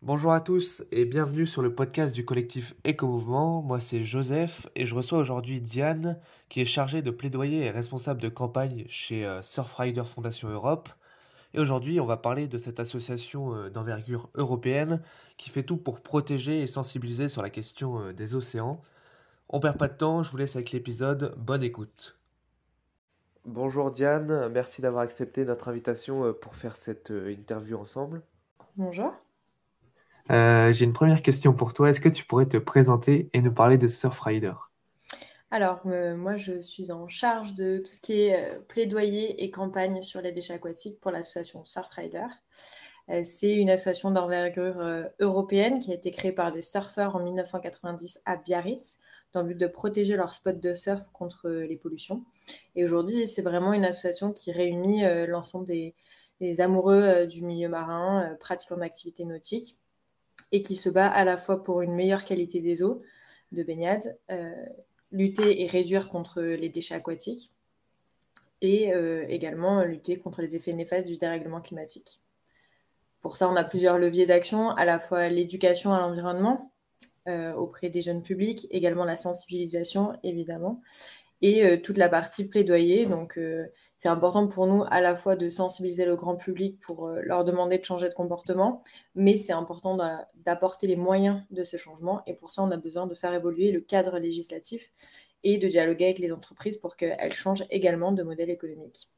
Bonjour à tous et bienvenue sur le podcast du collectif Éco-Mouvement. Moi c'est Joseph et je reçois aujourd'hui Diane qui est chargée de plaidoyer et responsable de campagne chez euh, Surfrider Fondation Europe. Et aujourd'hui on va parler de cette association euh, d'envergure européenne qui fait tout pour protéger et sensibiliser sur la question euh, des océans. On perd pas de temps, je vous laisse avec l'épisode, bonne écoute. Bonjour Diane, merci d'avoir accepté notre invitation pour faire cette interview ensemble. Bonjour. Euh, j'ai une première question pour toi. Est-ce que tu pourrais te présenter et nous parler de Surfrider? Alors, euh, moi, je suis en charge de tout ce qui est euh, plaidoyer et campagne sur les déchets aquatiques pour l'association Surfrider. c'est une association d'envergure européenne qui a été créée par des surfeurs en 1990 à Biarritz dans le but de protéger leur spot de surf contre les pollutions. Et aujourd'hui, c'est vraiment une association qui réunit l'ensemble des, amoureux du milieu marin pratiquant d'activités nautiques et qui se bat à la fois pour une meilleure qualité des eaux de baignade, euh, lutter et réduire contre les déchets aquatiques et euh, également lutter contre les effets néfastes du dérèglement climatique. Pour ça, on a plusieurs leviers d'action, à la fois l'éducation à l'environnement euh, auprès des jeunes publics, également la sensibilisation, évidemment, et toute la partie plaidoyer. Donc, c'est important pour nous à la fois de sensibiliser le grand public pour euh, leur demander de changer de comportement, mais c'est important d'apporter les moyens de ce changement. Et pour ça, on a besoin de faire évoluer le cadre législatif et de dialoguer avec les entreprises pour qu'elles changent également de modèle économique.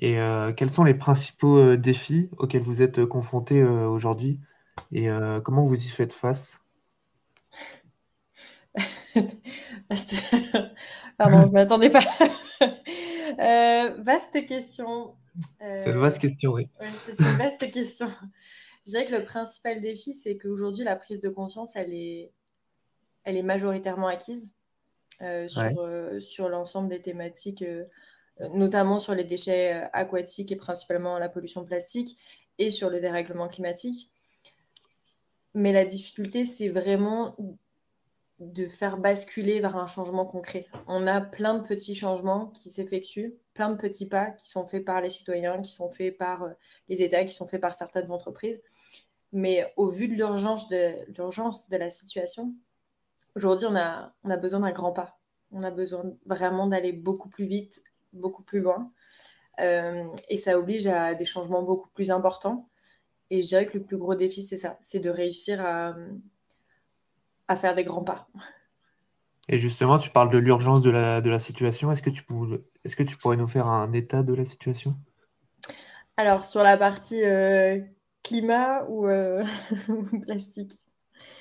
Et euh, quels sont les principaux euh, défis auxquels vous êtes confrontés aujourd'hui? Et comment vous y faites face? Pardon, je ne m'attendais pas. Euh, vaste question. c'est une vaste question, oui. c'est une vaste question. Je dirais que le principal défi, c'est qu'aujourd'hui, la prise de conscience, elle est, elle est majoritairement acquise euh, sur, euh, sur l'ensemble des thématiques, notamment sur les déchets aquatiques et principalement la pollution plastique et sur le dérèglement climatique. Mais la difficulté, c'est vraiment de faire basculer vers un changement concret. On a plein de petits changements qui s'effectuent, plein de petits pas qui sont faits par les citoyens, qui sont faits par euh, les États, qui sont faits par certaines entreprises. Mais au vu de l'urgence de, l'urgence de la situation, aujourd'hui, on a, on a besoin d'un grand pas. On a besoin vraiment d'aller beaucoup plus vite, beaucoup plus loin. Euh, et ça oblige à des changements beaucoup plus importants. Et je dirais que le plus gros défi, c'est ça, c'est de réussir à, à faire des grands pas. Et justement, tu parles de l'urgence de la, de la situation. Est-ce que, tu est-ce que tu pourrais nous faire un état de la situation? Alors, sur la partie euh, climat ou euh, plastique?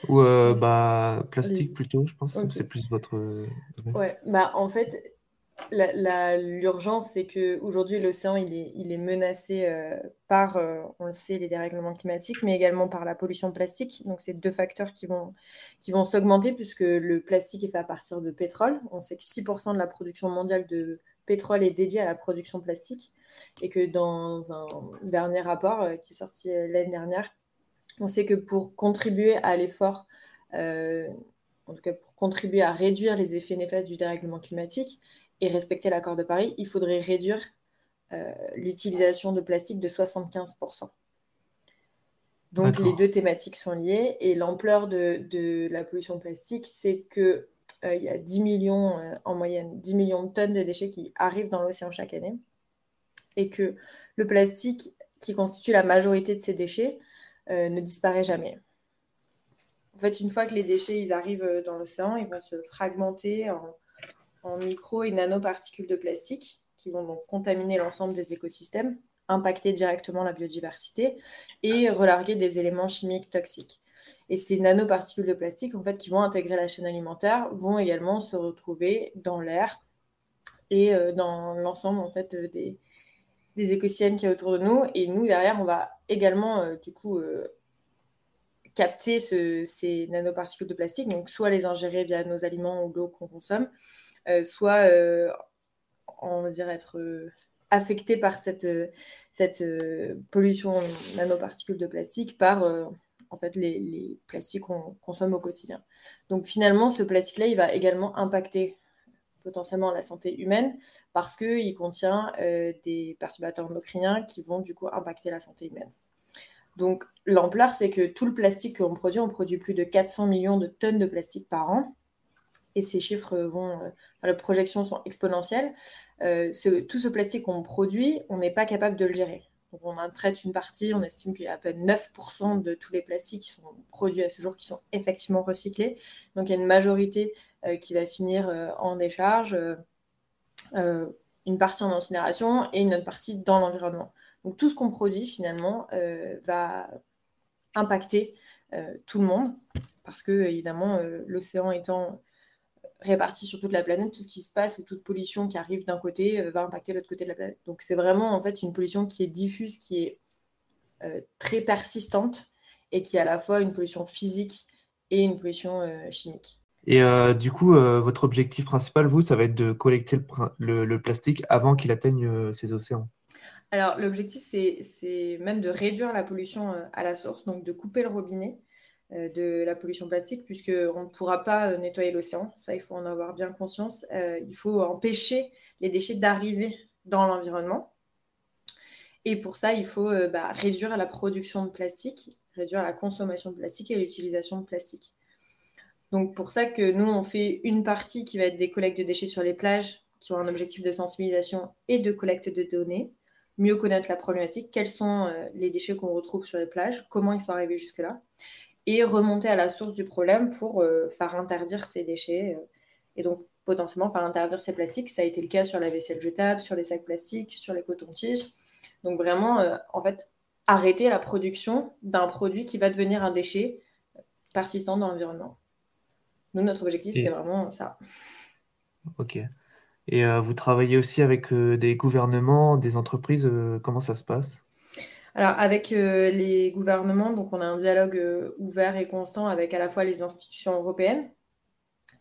Ou euh, bah, plastique plutôt, je pense. C'est plus votre. Ouais, bah, en fait, L'urgence, c'est qu'aujourd'hui, l'océan, il est, menacé euh, par, euh, on le sait, les dérèglements climatiques, mais également par la pollution plastique. Donc, c'est deux facteurs qui vont, qui vont s'augmenter puisque le plastique est fait à partir de pétrole. On sait que 6% de la production mondiale de pétrole est dédiée à la production plastique et que dans un dernier rapport euh, qui est sorti l'année dernière, on sait que pour contribuer à l'effort, en tout cas pour contribuer à réduire les effets néfastes du dérèglement climatique, et respecter l'accord de Paris, il faudrait réduire euh, l'utilisation de plastique de 75%. Donc les deux thématiques sont liées et l'ampleur de, la pollution plastique, c'est qu'il euh, y a 10 millions, euh, en moyenne, 10 millions de tonnes de déchets qui arrivent dans l'océan chaque année et que le plastique qui constitue la majorité de ces déchets ne disparaît jamais. En fait, une fois que les déchets ils arrivent dans l'océan, ils vont se fragmenter en en micro et nanoparticules de plastique qui vont donc contaminer l'ensemble des écosystèmes, impacter directement la biodiversité et relarguer des éléments chimiques toxiques. Et ces nanoparticules de plastique, en fait, qui vont intégrer la chaîne alimentaire, vont également se retrouver dans l'air et euh, dans l'ensemble en fait des, des écosystèmes qui est autour de nous. Et nous, derrière, on va également, euh, du coup, euh, capter ces nanoparticules de plastique, donc soit les ingérer via nos aliments ou l'eau qu'on consomme, soit on va dire être affecté par cette, cette pollution nanoparticules de plastique par en fait les, les plastiques qu'on consomme au quotidien. Donc finalement, ce plastique-là, il va également impacter potentiellement la santé humaine parce qu'il contient euh, des perturbateurs endocriniens qui vont du coup impacter la santé humaine. Donc l'ampleur, c'est que tout le plastique qu'on produit, on produit plus de 400 millions de tonnes de plastique par an. Et ces chiffres vont, euh, enfin, les projections sont exponentielles. Euh, tout ce plastique qu'on produit, on n'est pas capable de le gérer. Donc on en traite une partie, on estime qu'il y a à peine 9% de tous les plastiques qui sont produits à ce jour qui sont effectivement recyclés. Donc il y a une majorité euh, qui va finir euh, en décharge, euh, une partie en incinération et une autre partie dans l'environnement. Donc tout ce qu'on produit finalement va impacter tout le monde parce que évidemment l'océan étant réparti sur toute la planète, tout ce qui se passe ou toute pollution qui arrive d'un côté va impacter l'autre côté de la planète. Donc c'est vraiment en fait une pollution qui est diffuse, qui est très persistante et qui est à la fois une pollution physique et une pollution chimique. Et euh, du coup, euh, votre objectif principal, vous, ça va être de collecter le, plastique avant qu'il atteigne euh, ces océans. Alors, l'objectif, c'est même de réduire la pollution à la source, donc de couper le robinet de la pollution plastique, puisqu'on ne pourra pas nettoyer l'océan. Ça, il faut en avoir bien conscience. il faut empêcher les déchets d'arriver dans l'environnement. Et pour ça, il faut bah, réduire la production de plastique, réduire la consommation de plastique et l'utilisation de plastique. Donc pour ça que nous, on fait une partie qui va être des collectes de déchets sur les plages, qui ont un objectif de sensibilisation et de collecte de données, mieux connaître la problématique, quels sont euh, les déchets qu'on retrouve sur les plages, comment ils sont arrivés jusque-là, et remonter à la source du problème pour euh, faire interdire ces déchets, euh, et donc potentiellement faire interdire ces plastiques. Ça a été le cas sur la vaisselle jetable, sur les sacs plastiques, sur les cotons-tiges. Donc vraiment, en fait, arrêter la production d'un produit qui va devenir un déchet persistant dans l'environnement. Nous, notre objectif, c'est vraiment ça. Ok. Et euh, vous travaillez aussi avec euh, des gouvernements, des entreprises, euh, comment ça se passe? Alors, avec les gouvernements, donc on a un dialogue ouvert et constant avec à la fois les institutions européennes,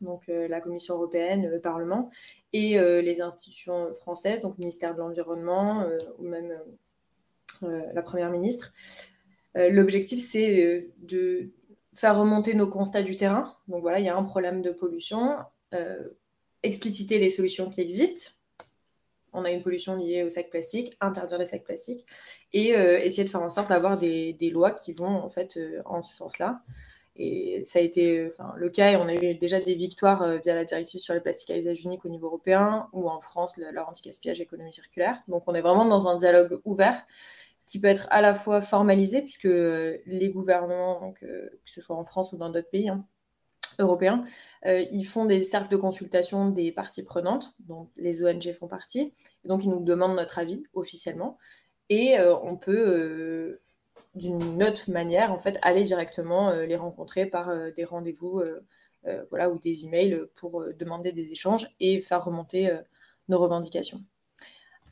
donc la Commission européenne, le Parlement, et les institutions françaises, donc le ministère de l'Environnement ou même la Première ministre. l'objectif, c'est de faire remonter nos constats du terrain. Donc voilà, il y a un problème de pollution, euh, expliciter les solutions qui existent. On a une pollution liée aux sacs plastiques, interdire les sacs plastiques et euh, essayer de faire en sorte d'avoir des, lois qui vont en fait euh, en ce sens-là. Et ça a été le cas et on a eu déjà des victoires via la directive sur les plastiques à usage unique au niveau européen ou en France, leur anti-gaspillage économie circulaire. Donc on est vraiment dans un dialogue ouvert qui peut être à la fois formalisé, puisque les gouvernements, euh, que ce soit en France ou dans d'autres pays hein, européens, euh, ils font des cercles de consultation des parties prenantes, dont les ONG font partie, et donc ils nous demandent notre avis officiellement, et euh, on peut, d'une autre manière, en fait, aller directement les rencontrer par des rendez-vous voilà, ou des emails pour demander des échanges et faire remonter nos revendications.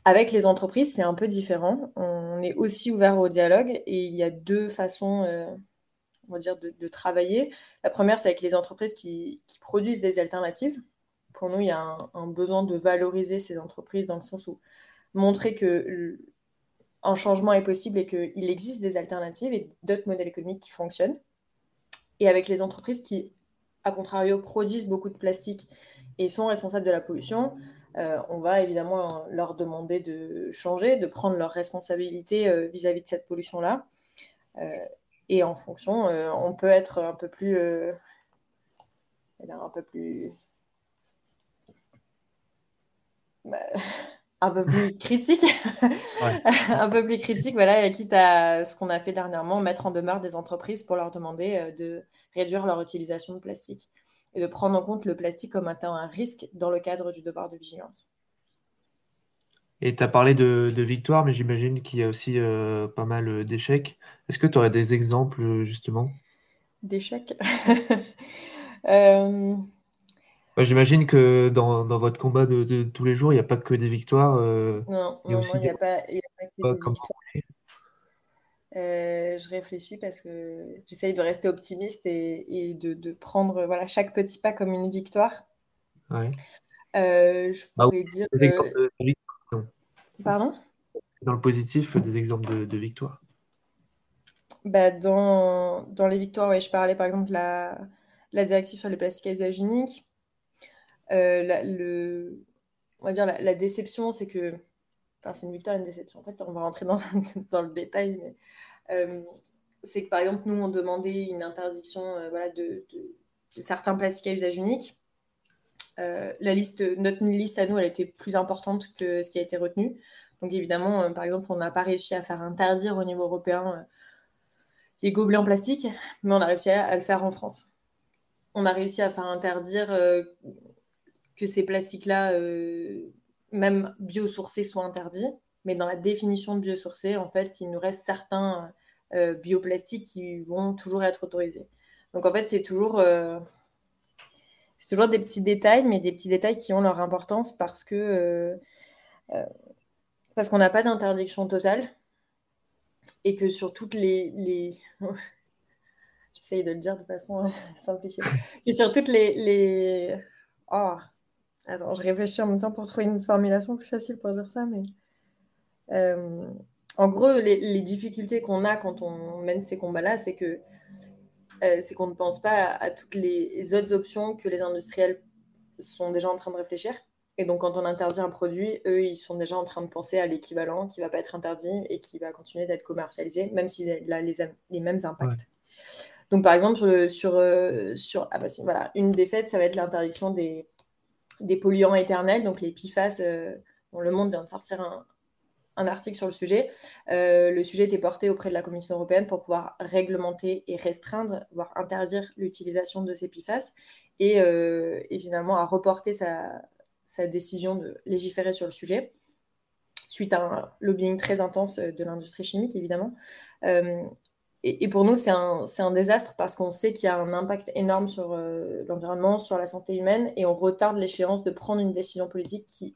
Avec les entreprises, c'est un peu différent. On est aussi ouvert au dialogue et il y a deux façons, euh, on va dire, de, travailler. La première, c'est avec les entreprises qui, produisent des alternatives. Pour nous, il y a un, besoin de valoriser ces entreprises dans le sens où montrer que un changement est possible et qu'il existe des alternatives et d'autres modèles économiques qui fonctionnent. Et avec les entreprises qui, à contrario, produisent beaucoup de plastique et sont responsables de la pollution, euh, on va évidemment leur demander de changer, de prendre leurs responsabilités euh, vis-à-vis de cette pollution-là. Euh, et en fonction, on peut être un peu plus, eh un peu plus, bah, un peu plus critique, un peu plus critique, voilà, quitte à ce qu'on a fait dernièrement, mettre en demeure des entreprises pour leur demander de réduire leur utilisation de plastique et de prendre en compte le plastique comme étant un risque dans le cadre du devoir de vigilance. Et tu as parlé de, de victoire, mais j'imagine qu'il y a aussi euh, pas mal euh, d'échecs. Est-ce que tu aurais des exemples euh, justement? D'échecs? J'imagine que dans, dans, votre combat de, tous les jours, il n'y a pas que des victoires. non, il n'y a, pas, que des victoires. je réfléchis parce que j'essaye de rester optimiste et, de, prendre voilà, chaque petit pas comme une victoire. Ouais. je ah pourrais dire. Pardon? Dans le positif, des exemples de, victoire bah, dans, dans, les victoires, ouais, je parlais par exemple de la, la directive sur les plastiques à usage unique. Euh, le, on va dire la, déception, c'est que. Enfin, c'est une victoire et une déception. En fait, on va rentrer dans, dans le détail, mais. Euh, c'est que par exemple, nous, on demandait une interdiction euh, voilà, de, de, certains plastiques à usage unique. La liste, notre liste à nous, elle était plus importante que ce qui a été retenu. Donc évidemment, par exemple, on n'a pas réussi à faire interdire au niveau européen les gobelets en plastique, mais on a réussi à, le faire en France. On a réussi à faire interdire que ces plastiques-là, euh, même biosourcés, soient interdits. Mais dans la définition de biosourcés, en fait, il nous reste certains euh, bioplastiques qui vont toujours être autorisés. Donc en fait, c'est toujours, euh, c'est toujours des petits détails, mais des petits détails qui ont leur importance parce que parce qu'on n'a pas d'interdiction totale et que sur toutes les, les... j'essaye de le dire de façon simplifiée, et sur toutes les, les... Oh, Attends, je réfléchis en même temps pour trouver une formulation plus facile pour dire ça, mais euh, en gros, les, difficultés qu'on a quand on mène ces combats-là, c'est que euh, c'est qu'on ne pense pas à, toutes les autres options que les industriels sont déjà en train de réfléchir. Et donc, quand on interdit un produit, eux, ils sont déjà en train de penser à l'équivalent qui ne va pas être interdit et qui va continuer d'être commercialisé, même s'il a les, les mêmes impacts. Donc, par exemple, sur, sur, euh, sur ah bah, voilà, une des fêtes, ça va être l'interdiction des, des polluants éternels, donc les PFAS, euh, dont Le Monde vient de sortir un, article sur le sujet. Euh, le sujet était porté auprès de la Commission européenne pour pouvoir réglementer et restreindre, voire interdire l'utilisation de ces PFAS, et, euh, et finalement à reporter sa, décision de légiférer sur le sujet, suite à un lobbying très intense de l'industrie chimique, évidemment. Et, pour nous, c'est un, un, désastre parce qu'on sait qu'il y a un impact énorme sur euh, l'environnement, sur la santé humaine, et on retarde l'échéance de prendre une décision politique qui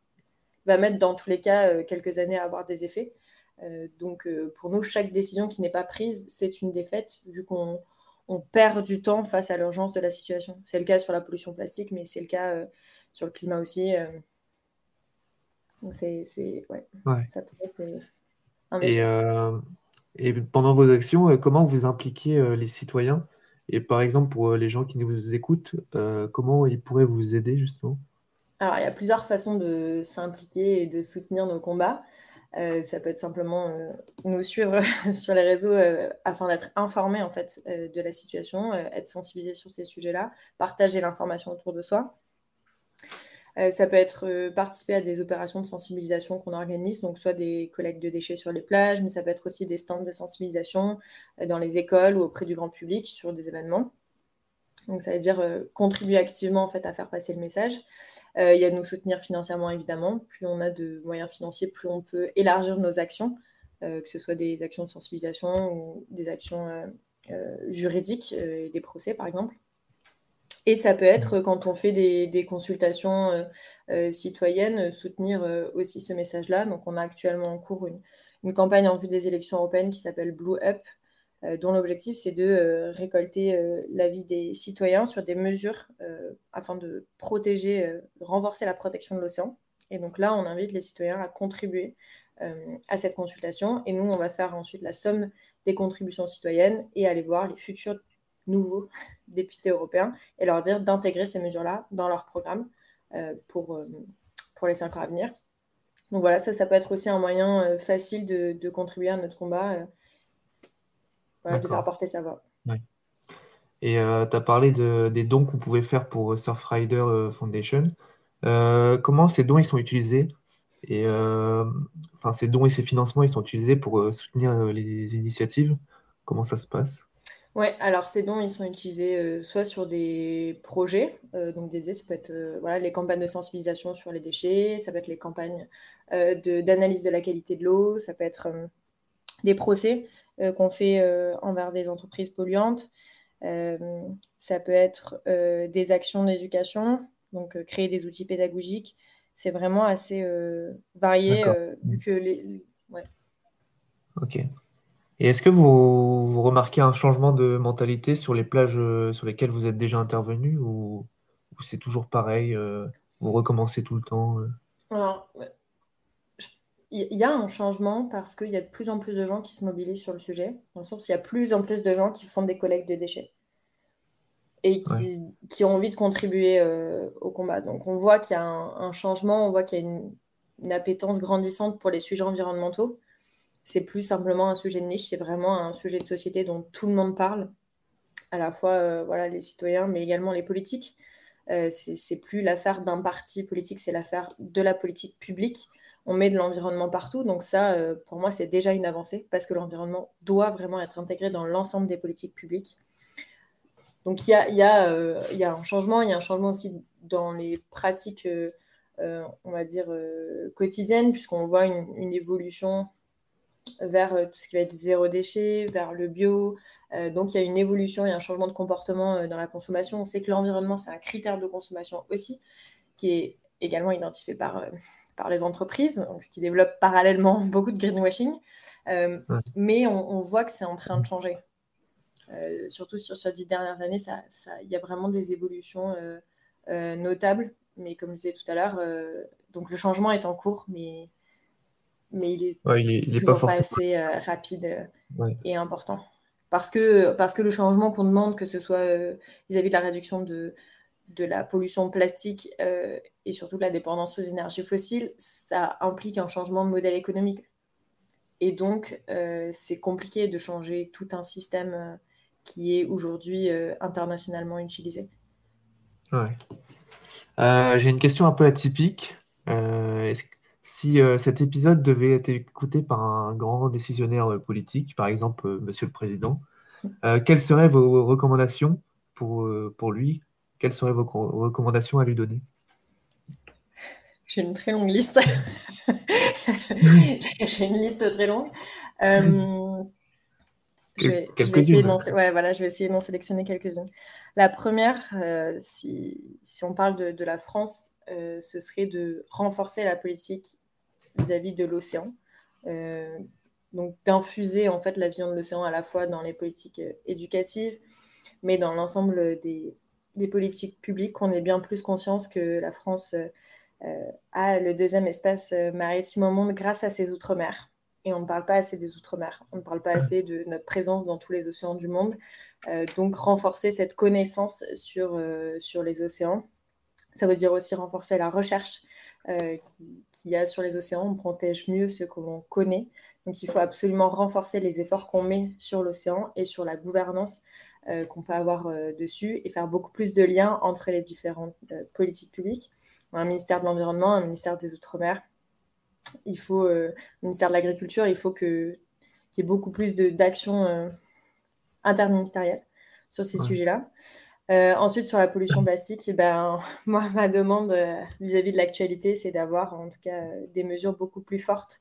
va mettre dans tous les cas euh, quelques années à avoir des effets. Euh, donc pour nous, chaque décision qui n'est pas prise, c'est une défaite, vu qu'on on perd du temps face à l'urgence de la situation. C'est le cas sur la pollution plastique, mais c'est le cas sur le climat aussi. C'est... Ouais. ouais. Ça, c'est un et, et pendant vos actions, euh, comment vous impliquez euh, les citoyens? Et par exemple, pour euh, les gens qui nous écoutent, comment ils pourraient vous aider justement? Alors, il y a plusieurs façons de s'impliquer et de soutenir nos combats. ça peut être simplement nous suivre sur les réseaux afin d'être informés en fait de la situation, être sensibilisés sur ces sujets-là, partager l'information autour de soi. Euh, ça peut être euh, participer à des opérations de sensibilisation qu'on organise, donc soit des collectes de déchets sur les plages, mais ça peut être aussi des stands de sensibilisation euh, dans les écoles ou auprès du grand public sur des événements. Donc ça veut dire contribuer activement en fait à faire passer le message. il y a de nous soutenir financièrement évidemment. Plus on a de moyens financiers, plus on peut élargir nos actions, que ce soit des actions de sensibilisation ou des actions juridiques, des procès par exemple. Et ça peut être quand on fait des, consultations euh, euh, citoyennes, soutenir euh, aussi ce message-là. Donc on a actuellement en cours une, campagne en vue des élections européennes qui s'appelle Blue Up, dont l'objectif c'est de récolter l'avis des citoyens sur des mesures afin de protéger, renforcer la protection de l'océan. Et donc là, on invite les citoyens à contribuer à cette consultation. Et nous, on va faire ensuite la somme des contributions citoyennes et aller voir les futurs nouveaux députés européens et leur dire d'intégrer ces mesures-là dans leur programme euh, pour, euh, pour les cinq ans à venir. Donc voilà, ça, ça peut être aussi un moyen euh, facile de, de, contribuer à notre combat, de faire porter sa voix. Et tu as parlé de, des dons qu'on pouvait faire pour Surfrider Foundation. comment ces dons ils sont utilisés? Et enfin ces dons et ces financements ils sont utilisés pour soutenir les initiatives? Comment ça se passe? Ouais, alors ces dons, ils sont utilisés euh, soit sur des projets, euh, donc dédiés, ça peut être euh, voilà, les campagnes de sensibilisation sur les déchets, ça peut être les campagnes d'analyse de, la qualité de l'eau, ça peut être des procès qu'on fait envers des entreprises polluantes, ça peut être des actions d'éducation, donc créer des outils pédagogiques. C'est vraiment assez varié, vu que les... Ouais. Ok. Et est-ce que vous, vous remarquez un changement de mentalité sur les plages euh, sur lesquelles vous êtes déjà intervenu ou, ou c'est toujours pareil, euh, vous recommencez tout le temps euh? Alors, il y a un changement parce qu'il y a de plus en plus de gens qui se mobilisent sur le sujet, dans le sens où il y a plus en plus de gens qui font des collectes de déchets et Ouais, qui, ont envie de contribuer euh, au combat. Donc on voit qu'il y a un, un changement, on voit qu'il y a une, une appétence grandissante pour les sujets environnementaux. C'est plus simplement un sujet de niche, c'est vraiment un sujet de société dont tout le monde parle, à la fois euh, voilà, les citoyens, mais également les politiques. Euh, c'est plus l'affaire d'un parti politique, c'est l'affaire de la politique publique. On met de l'environnement partout, donc ça, euh, pour moi, c'est déjà une avancée, parce que l'environnement doit vraiment être intégré dans l'ensemble des politiques publiques. Donc il y a, euh, un changement, il y a un changement aussi dans les pratiques, euh, on va dire, quotidiennes, puisqu'on voit une, évolution vers tout ce qui va être zéro déchet, vers le bio. Donc il y a une évolution, il y a un changement de comportement dans la consommation. On sait que l'environnement, c'est un critère de consommation aussi, qui est également identifié par, par les entreprises, donc ce qui développe parallèlement beaucoup de greenwashing. Euh, mais on, on voit que c'est en train de changer. Euh, surtout sur ces dix dernières années, ça, ça, il y a vraiment des évolutions euh, notables. Mais comme je disais tout à l'heure, donc le changement est en cours, mais, mais il est ouais, il est, il est pas toujours pas assez rapide Ouais, et important. Parce que, parce que le changement qu'on demande, que ce soit vis-à-vis de la réduction de, de la pollution plastique euh, et surtout de la dépendance aux énergies fossiles, ça implique un changement de modèle économique. Et donc, euh, c'est compliqué de changer tout un système euh, qui est aujourd'hui internationalement utilisé. ouais. J'ai une question un peu atypique. Est-ce que- si cet épisode devait être écouté par un grand décisionnaire politique, par exemple Monsieur le Président, euh, quelles seraient vos recommandations pour, pour lui? Quelles seraient vos co- recommandations à lui donner? J'ai une très longue liste. J'ai une liste très longue. Euh, je vais, je vais essayer d'en, ouais, voilà, je vais essayer d'en sélectionner quelques-unes. La première, euh, si, si on parle de, de la France, euh, ce serait de renforcer la politique vis-à-vis de l'océan. Donc d'infuser en fait la vision de l'océan à la fois dans les politiques éducatives, mais dans l'ensemble des, des politiques publiques, qu'on ait bien plus conscience que la France euh, euh, a le deuxième espace euh, maritime au monde grâce à ses outre-mer. Et on ne parle pas assez des outre-mer, on ne parle pas assez de notre présence dans tous les océans du monde. Donc renforcer cette connaissance sur, sur les océans. Ça veut dire aussi renforcer la recherche qui- qu'il y a sur les océans. On protège mieux ce que l'on connaît. Donc il faut absolument renforcer les efforts qu'on met sur l'océan et sur la gouvernance euh, qu'on peut avoir euh, dessus et faire beaucoup plus de liens entre les différentes euh, politiques publiques. Un ministère de l'Environnement, un ministère des Outre-mer, il faut, un ministère de l'Agriculture, il faut qu'il y ait beaucoup plus d'actions interministérielles sur ces Ouais. sujets-là. Ensuite, sur la pollution plastique, eh ben, moi, ma demande vis-à-vis de l'actualité, c'est d'avoir en tout cas des mesures beaucoup plus fortes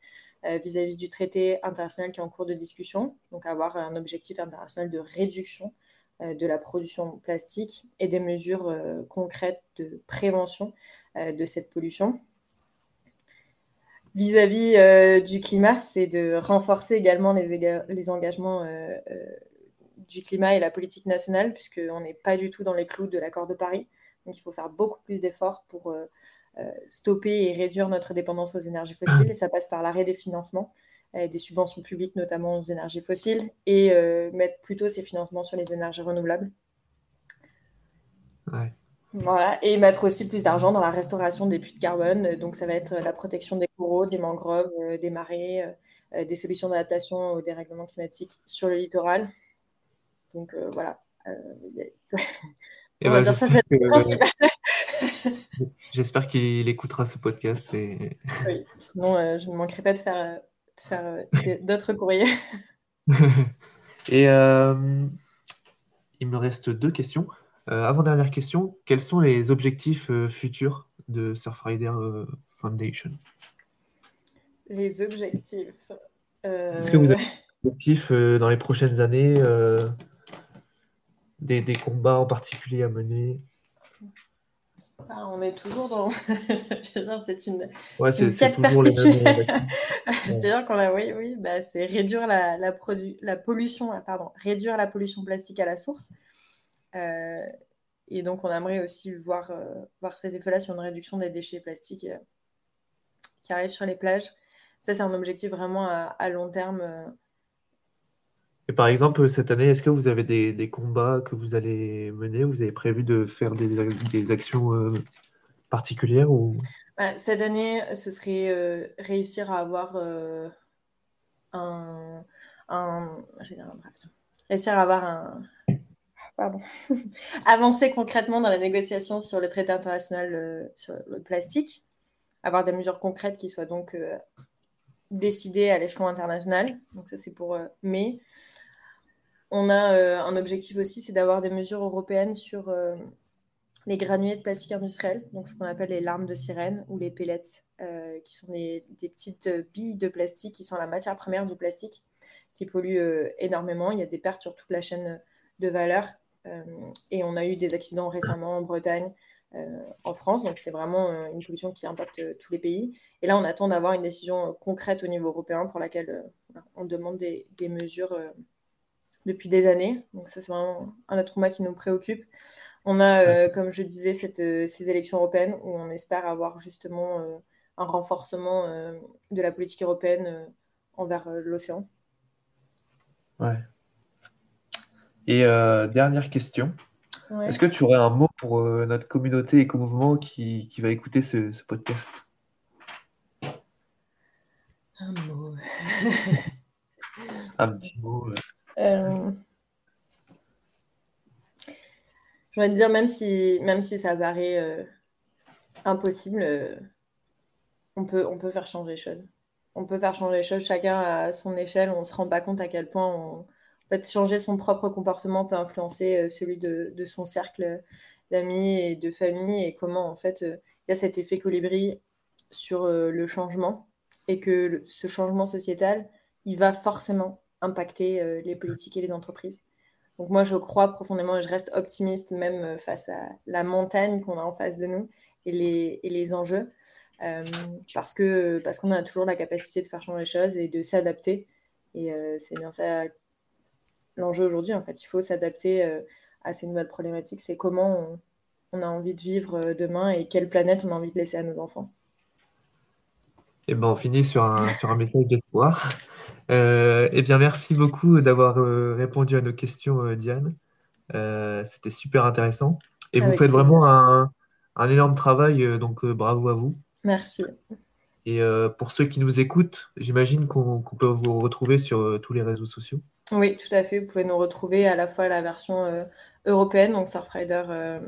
vis-à-vis du traité international qui est en cours de discussion, donc avoir un objectif international de réduction de la production plastique et des mesures euh, concrètes de prévention euh, de cette pollution. Vis-à-vis euh, du climat, c'est de renforcer également les, engagements euh, euh, du climat et la politique nationale, puisqu'on n'est pas du tout dans les clous de l'accord de Paris. Donc il faut faire beaucoup plus d'efforts pour euh, euh, stopper et réduire notre dépendance aux énergies fossiles. Et ça passe par l'arrêt des financements, euh, des subventions publiques notamment aux énergies fossiles, et euh, mettre plutôt ces financements sur les énergies renouvelables. Ouais. Voilà, et mettre aussi plus d'argent dans la restauration des puits de carbone. Donc, ça va être la protection des coraux, des mangroves, euh, des marais, euh, des solutions d'adaptation au dérèglement climatique sur le littoral. Donc, euh, voilà. On va ben, dire ça, j'espère c'est le principal. j'espère qu'il écoutera ce podcast et Oui, sinon, je ne manquerai pas de faire, faire euh, d'autres courriers. Et euh, il me reste deux questions. Euh, avant-dernière question, quels sont les objectifs euh, futurs de Surfrider euh, Foundation? Les objectifs. Est-ce que vous avez des objectifs euh, dans les prochaines années, euh, des, des combats en particulier à mener? On est toujours dans. c'est une, ouais, c'est une quête perpétuelle. C'est-à-dire qu'on a, oui, oui, bah, c'est réduire la, la, la pollution, ah, pardon, réduire la pollution plastique à la source. Euh, et donc, on aimerait aussi voir, euh, voir cet effet-là sur une réduction des déchets plastiques euh, qui arrivent sur les plages. Ça, c'est un objectif vraiment à, à long terme. Et par exemple, cette année, est-ce que vous avez des, combats que vous allez mener Vous avez prévu de faire des, actions euh, particulières ou... Bah, cette année, ce serait euh, réussir à avoir euh, un, un, un draft. Réussir à avoir un... Pardon. Avancer concrètement dans la négociation sur le traité international sur le plastique. Avoir des mesures concrètes qui soient donc décidé à l'échelon international. Donc ça, c'est pour euh, mai. On a euh, un objectif aussi, c'est d'avoir des mesures européennes sur euh, les granulés de plastique industriel, donc ce qu'on appelle les larmes de sirène ou les pellets, qui sont des, petites billes de plastique qui sont la matière première du plastique, qui polluent énormément. Il y a des pertes sur toute la chaîne de valeur. et on a eu des accidents récemment en Bretagne en France. Donc c'est vraiment euh, une pollution qui impacte euh, tous les pays. Et là, on attend d'avoir une décision concrète au niveau européen pour laquelle on demande des, mesures depuis des années. Donc ça, c'est vraiment un autre combat qui nous préoccupe. On a, comme je disais, cette, ces élections européennes où on espère avoir justement un renforcement de la politique européenne envers l'océan. Ouais. Et dernière question. Est-ce que tu aurais un mot pour euh, notre communauté éco-mouvement qui, qui va écouter ce, ce podcast? Un mot. Un petit mot. Euh, je vais te dire, même si, même si ça paraît euh, impossible, on, peut, on peut faire changer les choses. On peut faire changer les choses chacun à son échelle. On ne se rend pas compte à quel point on, fait, changer son propre comportement peut influencer euh, celui de, son cercle d'amis et de famille et comment en fait euh, il y a cet effet colibri sur euh, le changement et que ce changement sociétal il va forcément impacter les politiques et les entreprises. Donc moi je crois profondément et je reste optimiste même face à la montagne qu'on a en face de nous et les, et les enjeux parce que parce qu'on a toujours la capacité de faire changer les choses et de s'adapter et c'est bien ça l'enjeu aujourd'hui. En fait, il faut s'adapter euh, à ces nouvelles problématiques. C'est comment on, a envie de vivre euh, demain et quelle planète on a envie de laisser à nos enfants. Et eh ben, on finit sur un, sur un message d'espoir. Euh, eh bien, merci beaucoup d'avoir euh, répondu à nos questions, Diane. C'était super intéressant. Et vous faites vraiment un, un, énorme travail, donc bravo à vous. Merci. Et pour ceux qui nous écoutent, j'imagine qu'on peut vous retrouver sur tous les réseaux sociaux. Oui, tout à fait. Vous pouvez nous retrouver à la fois la version euh, européenne, donc Surfrider euh,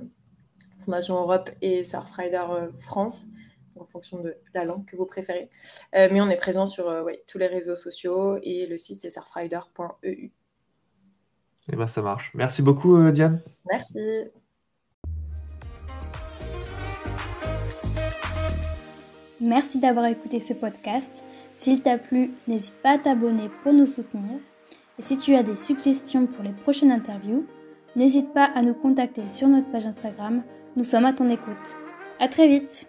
Fondation Europe et Surfrider euh, France, en fonction de la langue que vous préférez. mais on est présent sur tous les réseaux sociaux et le site c'est surfrider.eu. Eh bien, ça marche. Merci beaucoup, Diane. Merci. Merci d'avoir écouté ce podcast. S'il t'a plu, n'hésite pas à t'abonner pour nous soutenir. Et si tu as des suggestions pour les prochaines interviews, n'hésite pas à nous contacter sur notre page Instagram. Nous sommes à ton écoute. À très vite!